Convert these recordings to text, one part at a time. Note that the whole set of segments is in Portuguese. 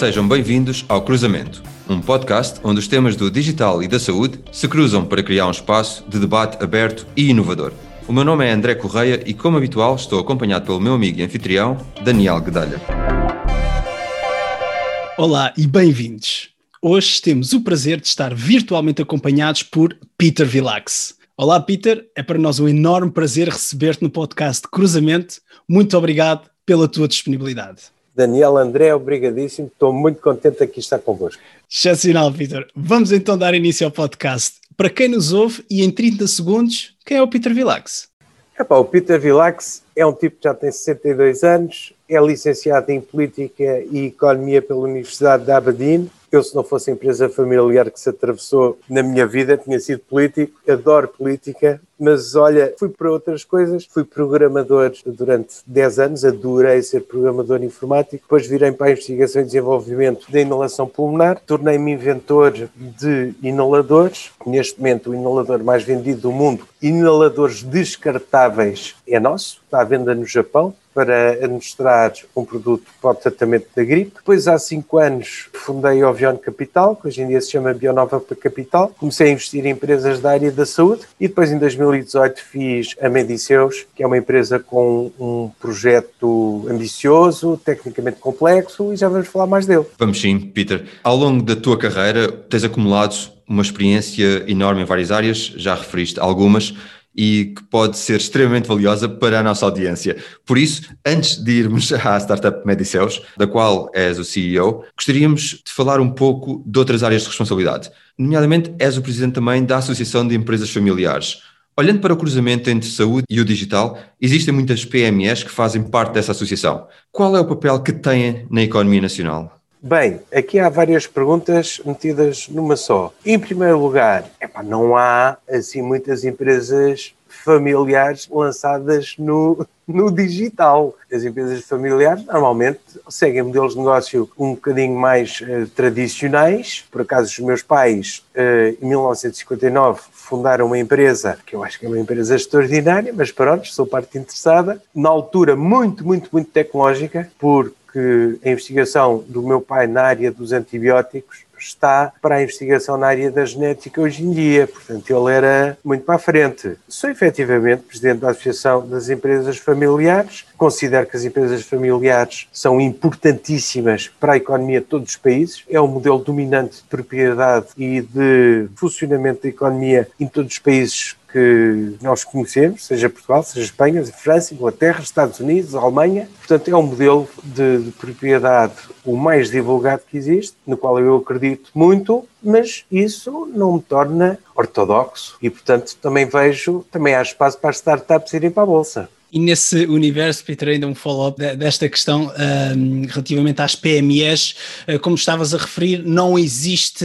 Sejam bem-vindos ao Cruzamento, um podcast onde os temas do digital e da saúde se cruzam para criar um espaço de debate aberto e inovador. O meu nome é André Correia e, como habitual, estou acompanhado pelo meu amigo e anfitrião, Daniel Guedalha. Olá e bem-vindos. Hoje temos o prazer de estar virtualmente acompanhados por Peter Vilax. Olá, Peter. É para nós um enorme prazer receber-te no podcast Cruzamento. Muito obrigado pela tua disponibilidade. Daniel André, obrigadíssimo. Estou muito contente aqui estar convosco. Excepcional, Peter. Vamos então dar início ao podcast. Para quem nos ouve, e em 30 segundos, quem é o Peter Vilax? Epá, o Peter Vilax é um tipo que já tem 62 anos, é licenciado em Política e Economia pela Universidade de Aberdeen, eu, se não fosse empresa familiar que se atravessou na minha vida, tinha sido político, adoro política, mas olha, fui para outras coisas, fui programador durante 10 anos, adorei ser programador informático, depois virei para a investigação e desenvolvimento da inalação pulmonar, tornei-me inventor de inaladores, neste momento o inalador mais vendido do mundo, inaladores descartáveis, é nosso, está à venda no Japão, para administrar um produto para o tratamento da gripe. Depois, há cinco anos, fundei a Ovion Capital, que hoje em dia se chama Bionova Capital. Comecei a investir em empresas da área da saúde e depois, em 2018, fiz a Mediceus, que é uma empresa com um projeto ambicioso, tecnicamente complexo e já vamos falar mais dele. Vamos sim, Peter. Ao longo da tua carreira, tens acumulado uma experiência enorme em várias áreas, já referiste algumas e que pode ser extremamente valiosa para a nossa audiência. Por isso, antes de irmos à startup Mediceus, da qual és o CEO, gostaríamos de falar um pouco de outras áreas de responsabilidade. Nomeadamente, és o presidente também da Associação de Empresas Familiares. Olhando para o cruzamento entre saúde e o digital, existem muitas PMEs que fazem parte dessa associação. Qual é o papel que têm na economia nacional? Bem, aqui há várias perguntas metidas numa só. Em primeiro lugar, epá, não há assim muitas empresas familiares lançadas no, no digital. As empresas familiares normalmente seguem modelos de negócio um bocadinho mais uh, tradicionais. Por acaso, os meus pais, uh, em 1959, fundaram uma empresa que eu acho que é uma empresa extraordinária, mas pronto, sou parte interessada. Na altura, muito, muito, muito tecnológica, por que a investigação do meu pai na área dos antibióticos está para a investigação na área da genética hoje em dia. Portanto, ele era muito para a frente. Sou efetivamente presidente da Associação das Empresas Familiares. Considero que as empresas familiares são importantíssimas para a economia de todos os países. É o modelo dominante de propriedade e de funcionamento da economia em todos os países que nós conhecemos, seja Portugal, seja Espanha, França, Inglaterra, Estados Unidos, Alemanha. Portanto, é um modelo de, de, propriedade o mais divulgado que existe, no qual eu acredito muito, mas isso não me torna ortodoxo e, portanto, também vejo, também há espaço para as startups irem para a Bolsa. E nesse universo, Peter, ainda um follow-up desta questão um, relativamente às PMEs, uh, como estavas a referir, não existe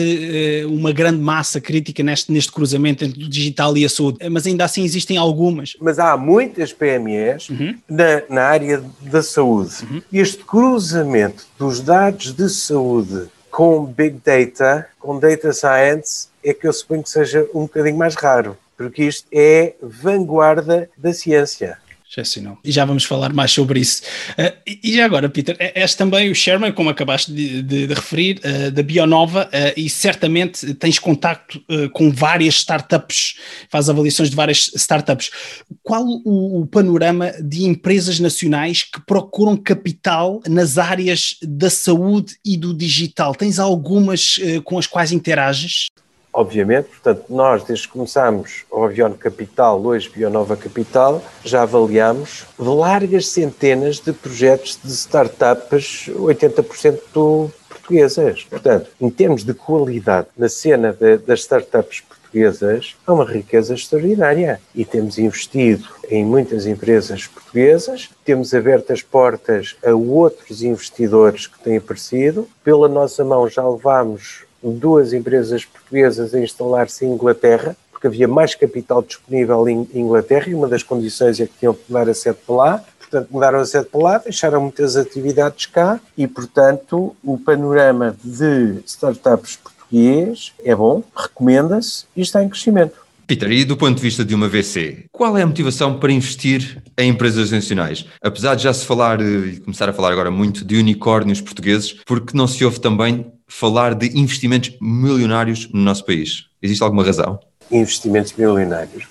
uh, uma grande massa crítica neste, neste cruzamento entre o digital e a saúde, mas ainda assim existem algumas. Mas há muitas PMEs uhum. na, na, área da saúde. Uhum. Este cruzamento dos dados de saúde com Big Data, com Data Science, é que eu suponho que seja um bocadinho mais raro, porque isto é vanguarda da ciência excepcional. E já vamos falar mais sobre isso. Uh, e já agora, Peter, é, és também o chairman, como acabaste de, de, de referir, uh, da Bionova, uh, e certamente tens contacto com várias startups, faz avaliações de várias startups. Qual o, o, panorama de empresas nacionais que procuram capital nas áreas da saúde e do digital? Tens algumas com as quais interages? Obviamente. Portanto, nós, desde que começámos o Avion Capital, hoje Bionova Capital, já avaliamos largas centenas de projetos de startups, 80% portuguesas. Portanto, em termos de qualidade na cena de, das startups portuguesas, há uma riqueza extraordinária. E temos investido em muitas empresas portuguesas, temos aberto as portas a outros investidores que têm aparecido. Pela nossa mão já levámos duas empresas portuguesas a instalar-se em Inglaterra, porque havia mais capital disponível em Inglaterra e uma das condições é que tinham que mudar a sede para lá. Portanto, mudaram a sede para lá, deixaram muitas atividades cá e, portanto, o panorama de startups português é bom, recomenda-se e está em crescimento. Peter, e do ponto de vista de uma VC, qual é a motivação para investir em empresas nacionais? Apesar de já se falar e começar a falar agora muito de unicórnios portugueses, porque não se ouve também falar de investimentos milionários no nosso país? Existe alguma razão? Investimentos milionários.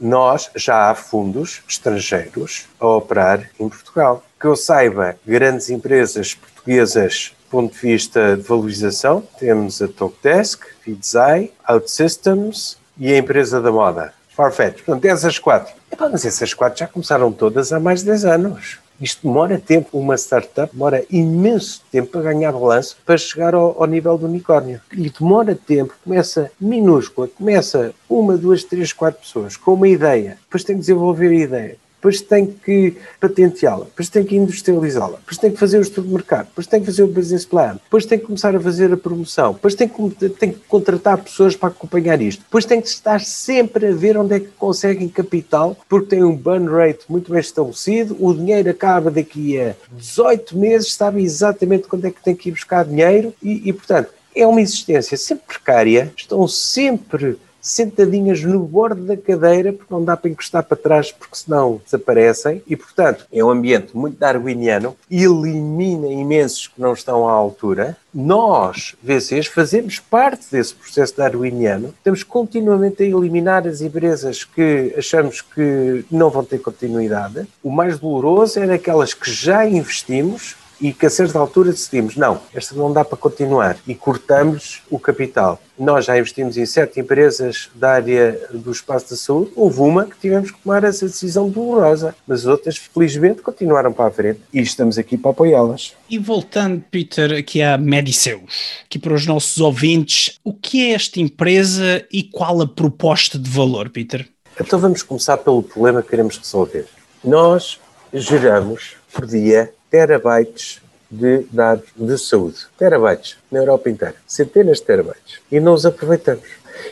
Nós já há fundos estrangeiros a operar em Portugal. Que eu saiba, grandes empresas portuguesas ponto de vista de valorização, temos a Talkdesk, Feedzai, OutSystems e a empresa da moda, Farfetch. Portanto, essas quatro. Epá, mas essas quatro já começaram todas há mais de 10 anos. Isto demora tempo, uma startup demora imenso tempo para ganhar balanço para chegar ao, ao, nível do unicórnio. E demora tempo, começa minúscula, começa uma, duas, três, quatro pessoas com uma ideia, depois tem que desenvolver a ideia, depois tem que patenteá-la, depois tem que industrializá-la, depois tem que fazer o estudo de mercado, depois tem que fazer o business plan, depois tem que começar a fazer a promoção, depois tem que, tem que contratar pessoas para acompanhar isto, depois tem que estar sempre a ver onde é que conseguem capital, porque tem um burn rate muito bem estabelecido, o dinheiro acaba daqui a 18 meses, sabe exatamente quando é que tem que ir buscar dinheiro e, e portanto, é uma existência sempre precária, estão sempre sentadinhas no bordo da cadeira, porque não dá para encostar para trás, porque senão desaparecem. E, portanto, é um ambiente muito darwiniano, elimina imensos que não estão à altura. Nós, VCs, fazemos parte desse processo darwiniano. Estamos continuamente a eliminar as empresas que achamos que não vão ter continuidade. O mais doloroso é daquelas que já investimos e que a certa altura decidimos, não, esta não dá para continuar e cortamos o capital. Nós já investimos em sete empresas da área do espaço da saúde, houve uma que tivemos que tomar essa decisão dolorosa, mas outras, felizmente, continuaram para a frente e estamos aqui para apoiá-las. E voltando, Peter, aqui à Mediceus, aqui para os nossos ouvintes, o que é esta empresa e qual a proposta de valor, Peter? Então vamos começar pelo problema que queremos resolver. Nós geramos por dia terabytes de dados de saúde. Terabytes na Europa inteira. Centenas de terabytes. E não os aproveitamos.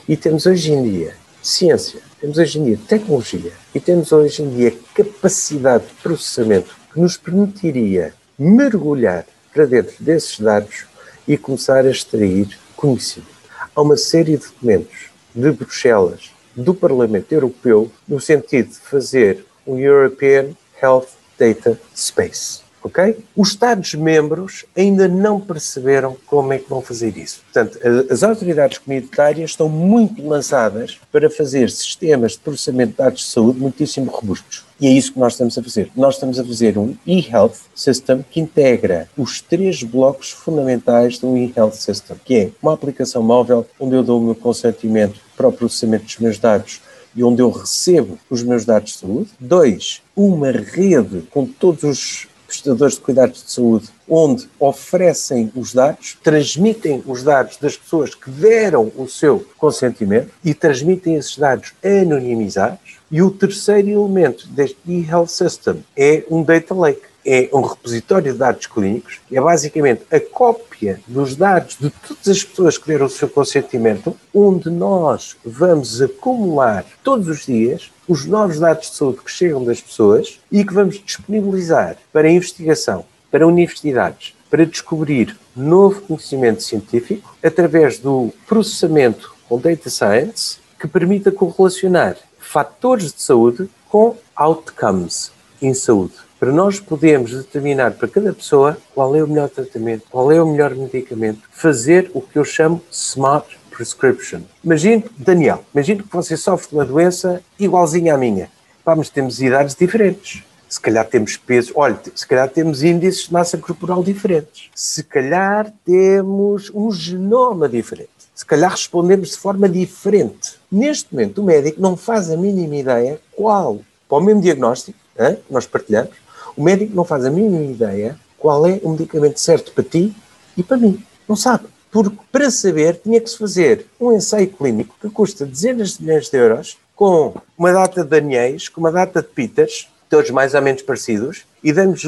E temos hoje em dia ciência, temos hoje em dia tecnologia e temos hoje em dia capacidade de processamento que nos permitiria mergulhar para dentro desses dados e começar a extrair conhecimento. Há uma série de documentos de Bruxelas, do Parlamento Europeu, no sentido de fazer um European Health Data Space ok? Os Estados-membros ainda não perceberam como é que vão fazer isso. Portanto, as autoridades comunitárias estão muito lançadas para fazer sistemas de processamento de dados de saúde muitíssimo robustos. E é isso que nós estamos a fazer. Nós estamos a fazer um e-health system que integra os três blocos fundamentais de um e-health system, que é uma aplicação móvel onde eu dou o meu consentimento para o processamento dos meus dados e onde eu recebo os meus dados de saúde. Dois, uma rede com todos os prestadores de cuidados de saúde, onde oferecem os dados, transmitem os dados das pessoas que deram o seu consentimento e transmitem esses dados anonimizados. E o terceiro elemento deste e-health system é um data lake é um repositório de dados clínicos, é basicamente a cópia dos dados de todas as pessoas que deram o seu consentimento, onde nós vamos acumular todos os dias os novos dados de saúde que chegam das pessoas e que vamos disponibilizar para investigação, para universidades, para descobrir novo conhecimento científico através do processamento com data science que permita correlacionar fatores de saúde com outcomes em saúde para nós podermos determinar para cada pessoa qual é o melhor tratamento, qual é o melhor medicamento, fazer o que eu chamo smart prescription. Imagine, Daniel, imagine que você sofre uma doença igualzinha à minha. Vamos, temos idades diferentes. Se calhar temos peso, olha, se calhar temos índices de massa corporal diferentes. Se calhar temos um genoma diferente. Se calhar respondemos de forma diferente. Neste momento, o médico não faz a mínima ideia qual, para o mesmo diagnóstico, nós partilhamos, o médico não faz a mínima ideia qual é o medicamento certo para ti e para mim. Não sabe. Porque para saber tinha que se fazer um ensaio clínico que custa dezenas de milhões de euros, com uma data de Daniels, com uma data de Peters, todos mais ou menos parecidos, e damos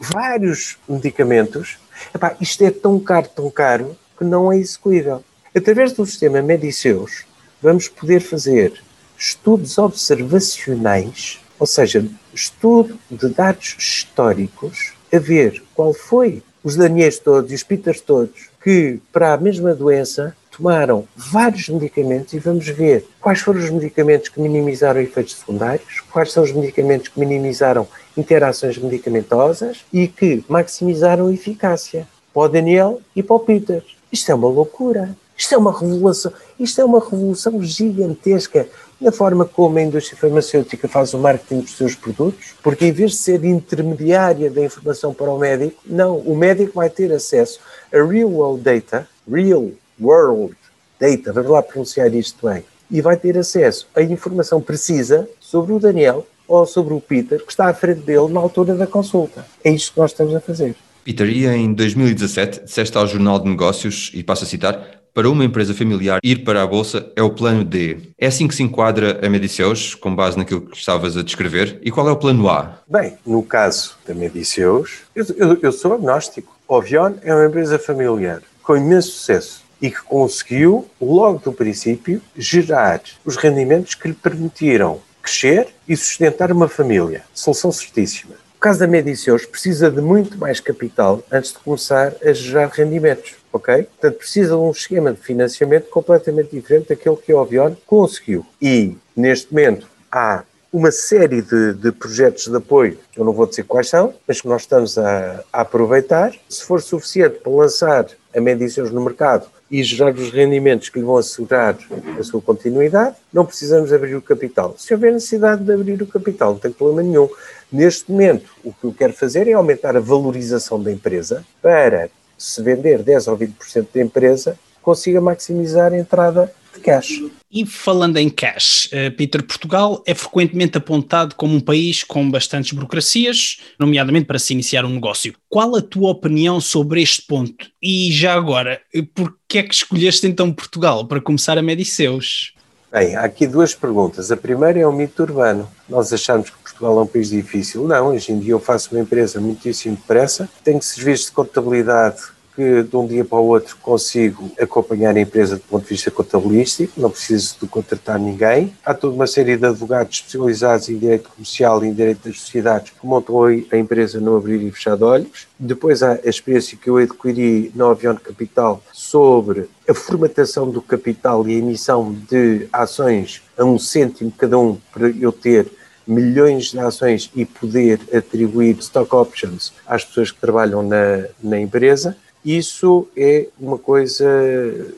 vários medicamentos. Epá, isto é tão caro, tão caro, que não é execuível. Através do sistema Mediceus, vamos poder fazer estudos observacionais ou seja, estudo de dados históricos a ver qual foi os Daniels todos e os Peters todos que, para a mesma doença, tomaram vários medicamentos e vamos ver quais foram os medicamentos que minimizaram efeitos secundários, quais são os medicamentos que minimizaram interações medicamentosas e que maximizaram eficácia para o Daniel e para o Peter. Isto é uma loucura. Isto é uma revolução, isto é uma revolução gigantesca na forma como a indústria farmacêutica faz o marketing dos seus produtos, porque em vez de ser intermediária da informação para o médico, não, o médico vai ter acesso a real world data, real world data, vamos lá pronunciar isto bem, e vai ter acesso a informação precisa sobre o Daniel ou sobre o Peter, que está à frente dele na altura da consulta. É isto que nós estamos a fazer. Peter, e em 2017 disseste ao Jornal de Negócios, e passo a citar, para uma empresa familiar ir para a Bolsa é o plano D. É assim que se enquadra a Mediceus, com base naquilo que estavas a descrever? E qual é o plano A? Bem, no caso da Mediceus, eu, eu, eu sou agnóstico. Ovion é uma empresa familiar com imenso sucesso e que conseguiu, logo do princípio, gerar os rendimentos que lhe permitiram crescer e sustentar uma família. Solução certíssima. O caso da Mediceus precisa de muito mais capital antes de começar a gerar rendimentos, ok? Portanto, precisa de um esquema de financiamento completamente diferente daquele que a Ovion conseguiu. E, neste momento, há uma série de, de, projetos de apoio, eu não vou dizer quais são, mas que nós estamos a, a aproveitar. Se for suficiente para lançar a Mediceus no mercado e gerar os rendimentos que lhe vão assegurar a sua continuidade, não precisamos abrir o capital. Se houver necessidade de abrir o capital, não tem problema nenhum. Neste momento, o que eu quero fazer é aumentar a valorização da empresa para, se vender 10 ou 20% da empresa, consiga maximizar a entrada de cash. E falando em cash, eh, Peter, Portugal é frequentemente apontado como um país com bastantes burocracias, nomeadamente para se iniciar um negócio. Qual a tua opinião sobre este ponto? E já agora, por que é que escolheste então Portugal para começar a Mediceus? Bem, há aqui duas perguntas. A primeira é o mito urbano. Nós achamos que Portugal é um país difícil. Não, hoje em dia eu faço uma empresa muitíssimo depressa, tenho serviços de contabilidade que de um dia para o outro consigo acompanhar a empresa do ponto de vista contabilístico, não preciso de contratar ninguém. Há toda uma série de advogados especializados em direito comercial e em direito das sociedades que montam a empresa no abrir e fechar de olhos. Depois há a experiência que eu adquiri Avião Capital sobre a formatação do capital e a emissão de ações a um cêntimo cada um para eu ter milhões de ações e poder atribuir stock options às pessoas que trabalham na, na empresa. Isso é uma coisa,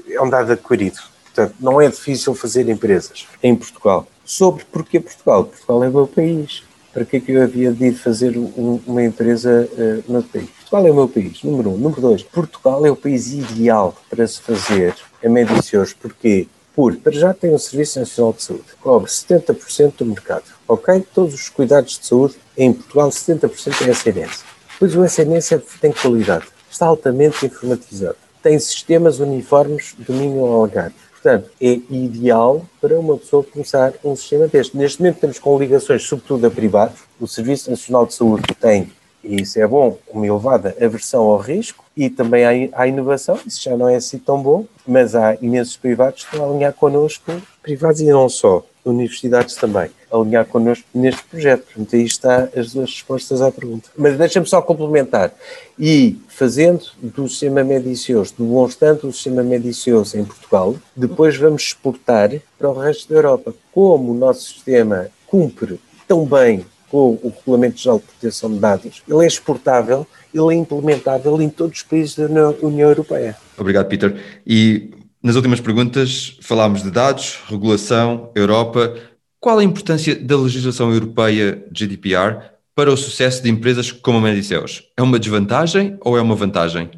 é um dado adquirido. Portanto, não é difícil fazer empresas em Portugal. Sobre porquê Portugal? Portugal é meu país. Para que é que eu havia de ir fazer um, uma empresa uh, no país? Portugal é o meu país, número um. Número dois, Portugal é o país ideal para se fazer a Medicios. Porquê? Porque, para já, tem um Serviço Nacional de Saúde. Cobre 70% do mercado. Ok? Todos os cuidados de saúde em Portugal, 70% é SNS. Pois o SNS é, tem qualidade está altamente informatizado. Tem sistemas uniformes de domínio ao Algarve. Portanto, é ideal para uma pessoa começar um sistema deste. Neste momento temos com ligações, sobretudo a privados. O Serviço Nacional de Saúde tem, e isso é bom, uma elevada aversão ao risco e também à inovação. Isso já não é assim tão bom, mas há imensos privados que estão a alinhar connosco, privados e não só universidades também alinhar connosco neste projeto. Portanto, aí está as duas respostas à pergunta. Mas deixa-me só complementar. E fazendo do sistema medicioso, demonstrando o sistema medicioso em Portugal, depois vamos exportar para o resto da Europa. Como o nosso sistema cumpre tão bem com o Regulamento Geral de Proteção de Dados, ele é exportável, ele é implementável em todos os países da União Europeia. Obrigado, Peter. E nas últimas perguntas falámos de dados, regulação, Europa. Qual a importância da legislação europeia GDPR para o sucesso de empresas como a Mediceus? É uma desvantagem ou é uma vantagem?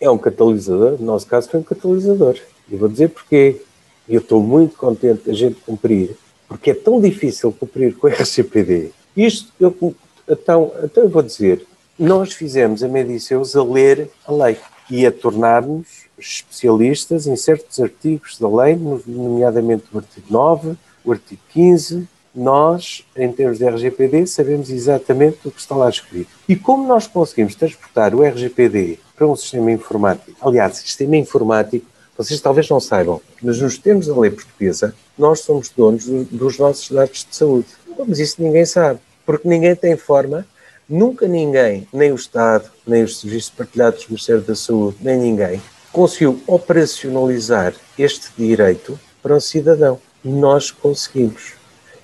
É um catalisador, no nosso caso foi um catalisador. E vou dizer porquê. Eu estou muito contente a gente cumprir, porque é tão difícil cumprir com o RGPD. Isto, eu, então, então eu vou dizer, nós fizemos a Mediceus a ler a lei e a tornar-nos especialistas em certos artigos da lei, nomeadamente o artigo 9, o artigo 15. Nós, em termos de RGPD, sabemos exatamente o que está lá escrito. E como nós conseguimos transportar o RGPD para um sistema informático, aliás, sistema informático, vocês talvez não saibam, mas nos termos da lei portuguesa, nós somos donos dos nossos dados de saúde. Mas isso ninguém sabe, porque ninguém tem forma Nunca ninguém, nem o Estado, nem os serviços partilhados do Ministério da Saúde, nem ninguém, conseguiu operacionalizar este direito para o cidadão. Nós conseguimos.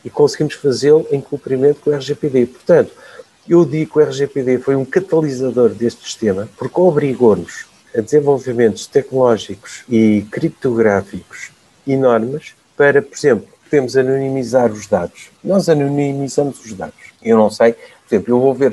E conseguimos fazê-lo em cumprimento com o RGPD. Portanto, eu digo que o RGPD foi um catalisador deste sistema porque obrigou-nos a desenvolvimentos tecnológicos e criptográficos enormes para, por exemplo, podemos anonimizar os dados. Nós anonimizamos os dados. Eu não sei, por exemplo, eu vou ver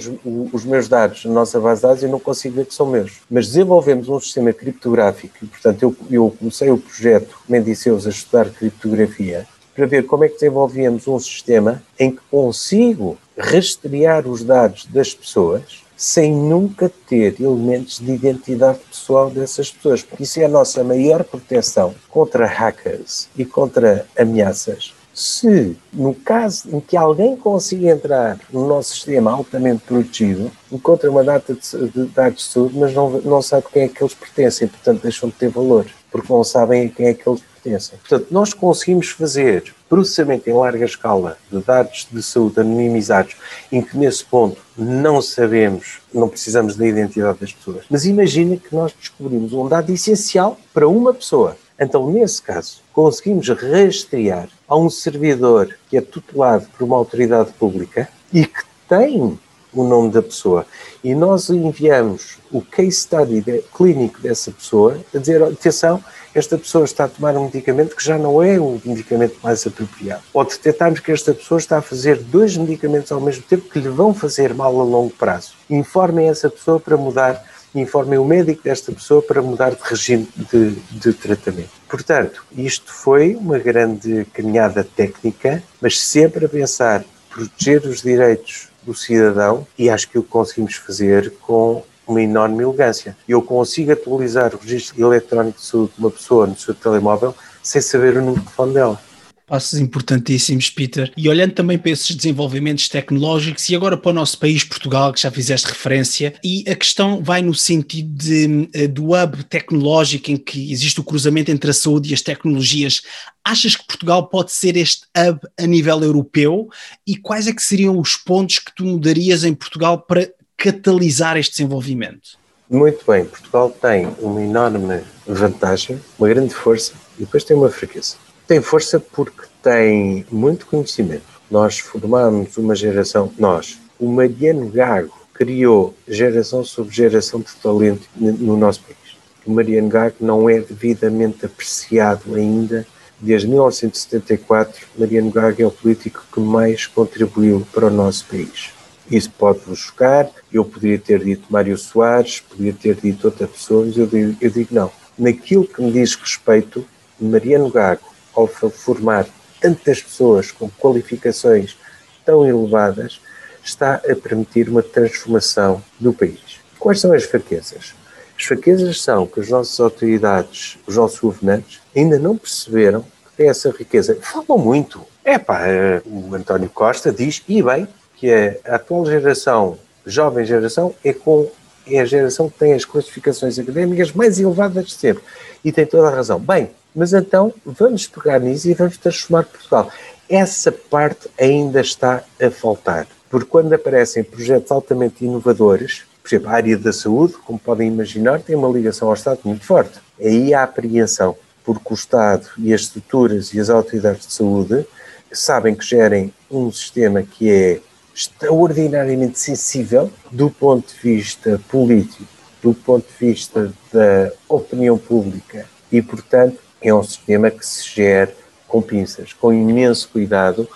os, meus dados na nossa base de dados e não consigo ver que são meus. Mas desenvolvemos um sistema criptográfico e, portanto, eu, eu comecei o projeto Mendiceus a estudar criptografia para ver como é que desenvolvíamos um sistema em que consigo rastrear os dados das pessoas sem nunca ter elementos de identidade pessoal dessas pessoas. Porque isso é a nossa maior proteção contra hackers e contra ameaças se, no caso em que alguém consiga entrar no nosso sistema altamente protegido, encontra uma data de, de dados de saúde, mas não, não sabe quem é que eles pertencem, portanto deixam de ter valor, porque não sabem a quem é que eles pertencem. Portanto, nós conseguimos fazer processamento em larga escala de dados de saúde anonimizados, em que nesse ponto não sabemos, não precisamos da identidade das pessoas. Mas imagina que nós descobrimos um dado essencial para uma pessoa então, nesse caso, conseguimos rastrear a um servidor que é tutelado por uma autoridade pública e que tem o nome da pessoa. E nós enviamos o case study de, clínico dessa pessoa a dizer: atenção, esta pessoa está a tomar um medicamento que já não é o medicamento mais apropriado. Ou detectarmos que esta pessoa está a fazer dois medicamentos ao mesmo tempo que lhe vão fazer mal a longo prazo. Informem essa pessoa para mudar informem o médico desta pessoa para mudar de regime de, de tratamento. Portanto, isto foi uma grande caminhada técnica, mas sempre a pensar proteger os direitos do cidadão e acho que o conseguimos fazer com uma enorme elegância. Eu consigo atualizar o registro eletrónico de saúde de uma pessoa no seu telemóvel sem saber o número de telefone dela. Passos importantíssimos, Peter. E olhando também para esses desenvolvimentos tecnológicos e agora para o nosso país, Portugal, que já fizeste referência, e a questão vai no sentido de, eh, do hub tecnológico em que existe o cruzamento entre a saúde e as tecnologias. Achas que Portugal pode ser este hub a nível europeu? E quais é que seriam os pontos que tu mudarias em Portugal para catalisar este desenvolvimento? Muito bem, Portugal tem uma enorme vantagem, uma grande força e depois tem uma fraqueza tem força porque tem muito conhecimento. Nós formamos uma geração, nós, o Mariano Gago criou geração sobre geração de talento no nosso país. O Mariano Gago não é devidamente apreciado ainda. Desde 1974, Mariano Gago é o político que mais contribuiu para o nosso país. Isso pode-vos chocar. Eu poderia ter dito Mário Soares, poderia ter dito outra pessoa, mas eu digo, eu digo não. Naquilo que me diz respeito, Mariano Gago ao formar tantas pessoas com qualificações tão elevadas, está a permitir uma transformação do país. Quais são as fraquezas? As fraquezas são que as nossas autoridades, os nossos governantes, ainda não perceberam que tem essa riqueza. Falam muito. É pá, o António Costa diz, e bem, que a atual geração, jovem geração, é com é a geração que tem as classificações académicas mais elevadas de sempre. E tem toda a razão. Bem, mas então vamos pegar nisso e vamos transformar Portugal. Essa parte ainda está a faltar, porque quando aparecem projetos altamente inovadores, por exemplo, a área da saúde, como podem imaginar, tem uma ligação ao Estado muito forte. Aí há apreensão, porque o Estado e as estruturas e as autoridades de saúde sabem que gerem um sistema que é extraordinariamente sensível do ponto de vista político, do ponto de vista da opinião pública e, portanto, é um sistema que se gera com pinças, com imenso cuidado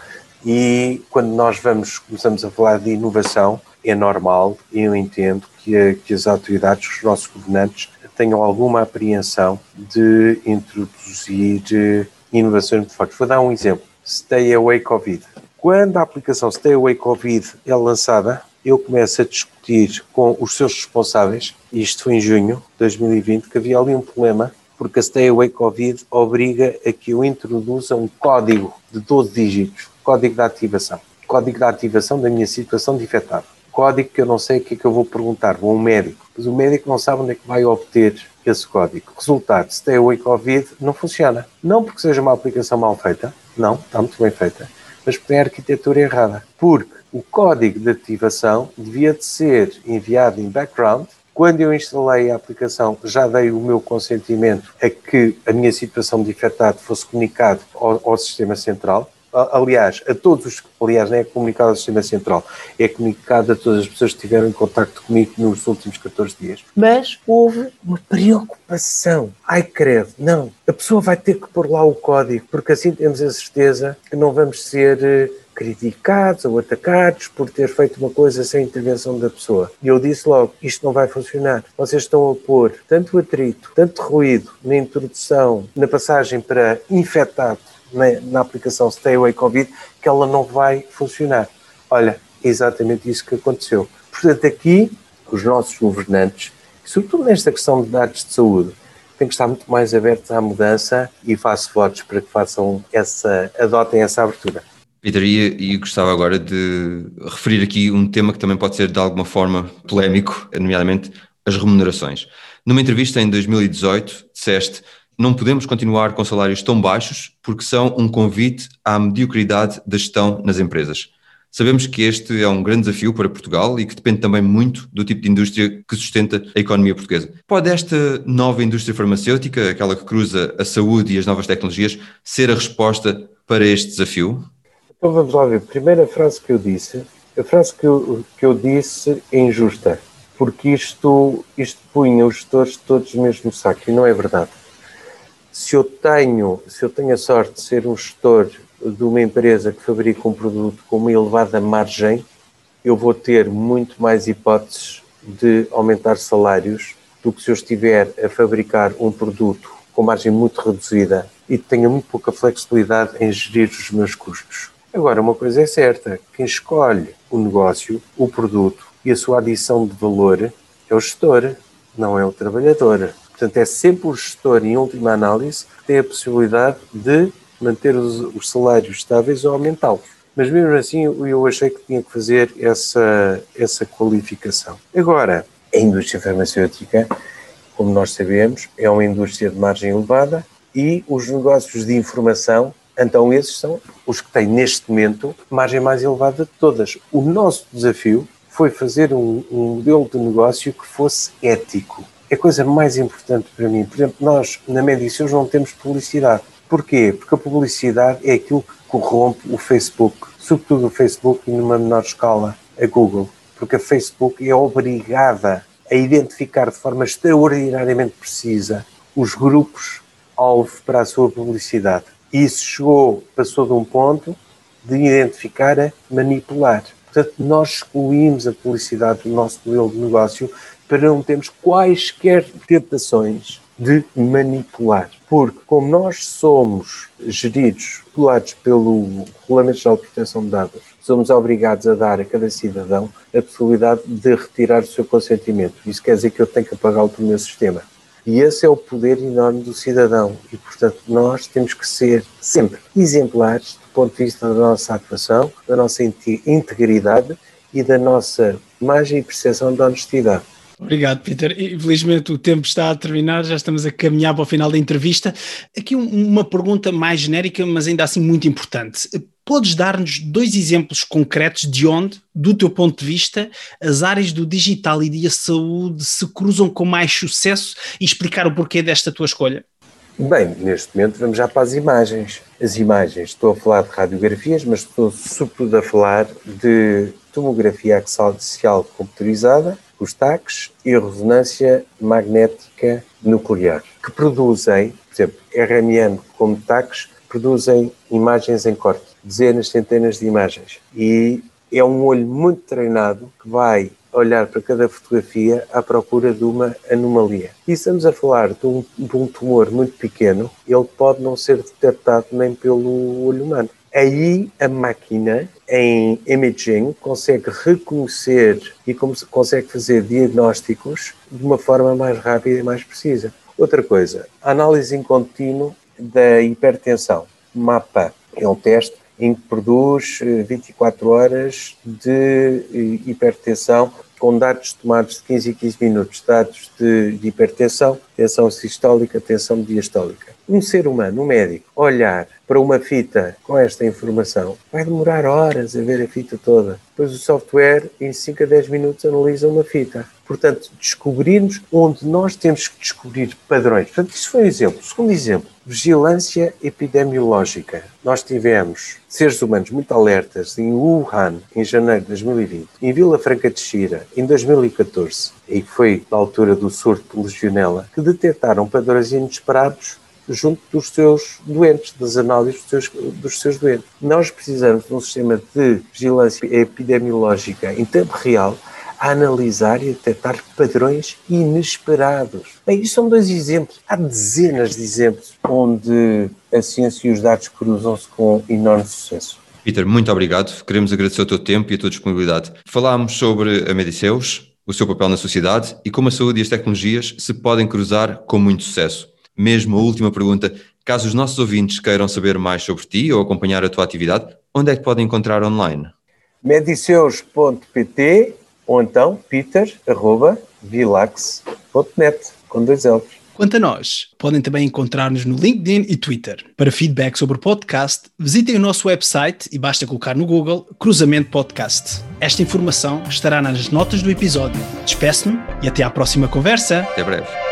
e quando nós vamos começamos a falar de inovação é normal eu entendo que, que as autoridades, os nossos governantes tenham alguma apreensão de introduzir inovações muito fortes. Vou dar um exemplo. Stay Away Covid. Quando a aplicação Stay Away Covid é lançada, eu começo a discutir com os seus responsáveis, isto foi em junho de 2020, que havia ali um problema porque a Stay Away Covid obriga a que eu introduza um código de 12 dígitos, código de ativação, código de ativação da minha situação de infectado. Código que eu não sei o que é que eu vou perguntar, vou a um médico, mas o médico não sabe onde é que vai obter esse código. Resultado, Stay Away Covid não funciona. Não porque seja uma aplicação mal feita, não, está muito bem feita, mas porque tem a arquitetura errada. Porque o código de ativação devia de ser enviado em background Quando eu instalei a aplicação, já dei o meu consentimento a que a minha situação de infectado fosse comunicado ao, ao sistema central. Aliás, a todos os. Aliás, não é comunicado ao sistema central, é comunicado a todas as pessoas que tiveram em contato comigo nos últimos 14 dias. Mas houve uma preocupação. Ai, credo, não. A pessoa vai ter que pôr lá o código, porque assim temos a certeza que não vamos ser eh, criticados ou atacados por ter feito uma coisa sem intervenção da pessoa. E eu disse logo: isto não vai funcionar. Vocês estão a pôr tanto atrito, tanto ruído na introdução, na passagem para infectado na, na aplicação Stay Away Covid, que ela não vai funcionar. Olha, é exatamente isso que aconteceu. Portanto, aqui, os nossos governantes, sobretudo nesta questão de dados de saúde, têm que estar muito mais abertos à mudança e faço votos para que façam essa, adotem essa abertura. Peter, e, e gostava agora de referir aqui um tema que também pode ser de alguma forma polémico, nomeadamente as remunerações. Numa entrevista em 2018, disseste não podemos continuar com salários tão baixos porque são um convite à mediocridade da gestão nas empresas. Sabemos que este é um grande desafio para Portugal e que depende também muito do tipo de indústria que sustenta a economia portuguesa. Pode esta nova indústria farmacêutica, aquela que cruza a saúde e as novas tecnologias, ser a resposta para este desafio? Então vamos lá ver. Primeira frase que eu disse, a frase que eu, que eu disse é injusta, porque isto, isto punha os gestores todos no mesmo saco e não é verdade. Se eu tenho, se eu tenho a sorte de ser um gestor de uma empresa que fabrica um produto com uma elevada margem, eu vou ter muito mais hipóteses de aumentar salários do que se eu estiver a fabricar um produto com margem muito reduzida e tenha muito pouca flexibilidade em gerir os meus custos. Agora, uma coisa é certa: quem escolhe o negócio, o produto e a sua adição de valor é o gestor, não é o trabalhador. Portanto, é sempre o gestor, em última análise, que tem a possibilidade de manter os, os salários estáveis ou aumentá-los. Mas mesmo assim, eu achei que tinha que fazer essa, essa qualificação. Agora, a indústria farmacêutica, como nós sabemos, é uma indústria de margem elevada e os negócios de informação então, esses são os que têm neste momento margem mais elevada de todas. O nosso desafio foi fazer um, um modelo de negócio que fosse ético. É a coisa mais importante para mim. Por exemplo, nós na Medicius não temos publicidade. Porquê? Porque a publicidade é aquilo que corrompe o Facebook, sobretudo o Facebook e numa menor escala a Google. Porque a Facebook é obrigada a identificar de forma extraordinariamente precisa os grupos alvo para a sua publicidade isso chegou, passou de um ponto de identificar a manipular. Portanto, nós excluímos a publicidade do nosso modelo de negócio para não termos quaisquer tentações de manipular. Porque, como nós somos geridos, regulados pelo Regulamento Geral de Proteção de Dados, somos obrigados a dar a cada cidadão a possibilidade de retirar o seu consentimento. Isso quer dizer que eu tenho que apagá-lo do meu sistema. E esse é o poder enorme do cidadão. E, portanto, nós temos que ser sempre exemplares do ponto de vista da nossa atuação, da nossa integridade e da nossa imagem e percepção da honestidade. Obrigado, Peter. Infelizmente o tempo está a terminar, já estamos a caminhar para o final da entrevista. Aqui uma pergunta mais genérica, mas ainda assim muito importante. Podes dar-nos dois exemplos concretos de onde, do teu ponto de vista, as áreas do digital e da saúde se cruzam com mais sucesso e explicar o porquê desta tua escolha? Bem, neste momento vamos já para as imagens. As imagens, estou a falar de radiografias, mas estou sobretudo a falar de tomografia axial computadorizada, os TACs e ressonância magnética nuclear, que produzem, por exemplo, RMN como TACs, produzem imagens em corte, dezenas, centenas de imagens. E é um olho muito treinado que vai olhar para cada fotografia à procura de uma anomalia. E estamos a falar de um, de um tumor muito pequeno, ele pode não ser detectado nem pelo olho humano. Aí a máquina em imaging consegue reconhecer e consegue fazer diagnósticos de uma forma mais rápida e mais precisa. Outra coisa, a análise em contínuo da hipertensão. MAPA é um teste em que produz 24 eh, horas de eh, hipertensão com dados tomados de 15 em 15 minutos, dados de, de hipertensão, tensão sistólica, tensão diastólica. Um ser humano, um médico, olhar para uma fita com esta informação vai demorar horas a ver a fita toda. Depois o software, em 5 a 10 minutos, analisa uma fita. Portanto, descobrirmos onde nós temos que descobrir padrões. Portanto, isso foi um exemplo. Segundo exemplo, vigilância epidemiológica. Nós tivemos seres humanos muito alertas em Wuhan, em janeiro de 2020, em Vila Franca de Xira, em 2014, e foi na altura do surto de legionela, que detectaram padrões inesperados junto dos seus doentes, das análises dos seus, dos seus doentes. Nós precisamos de um sistema de vigilância epidemiológica em tempo real a analisar e detectar padrões inesperados. Bem, isto são dois exemplos. Há dezenas de exemplos onde a ciência e os dados cruzam-se com enorme sucesso. Peter, muito obrigado. Queremos agradecer o teu tempo e a tua disponibilidade. Falámos sobre a Mediceus, o seu papel na sociedade e como a saúde e as tecnologias se podem cruzar com muito sucesso. Mesmo a última pergunta, caso os nossos ouvintes queiram saber mais sobre ti ou acompanhar a tua atividade, onde é que podem encontrar online? mediceus.pt ou então peter.vilax.net com dois L's. Quanto a nós, podem também encontrar-nos no LinkedIn e Twitter. Para feedback sobre o podcast, visitem o nosso website e basta colocar no Google Cruzamento Podcast. Esta informação estará nas notas do episódio. Despeço-me e até à próxima conversa. Até breve.